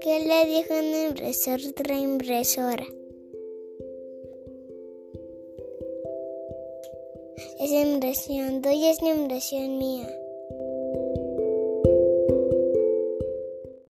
¿Qué le dijo un impresor a otra impresora? Esa impresión tuya es la impresión mía.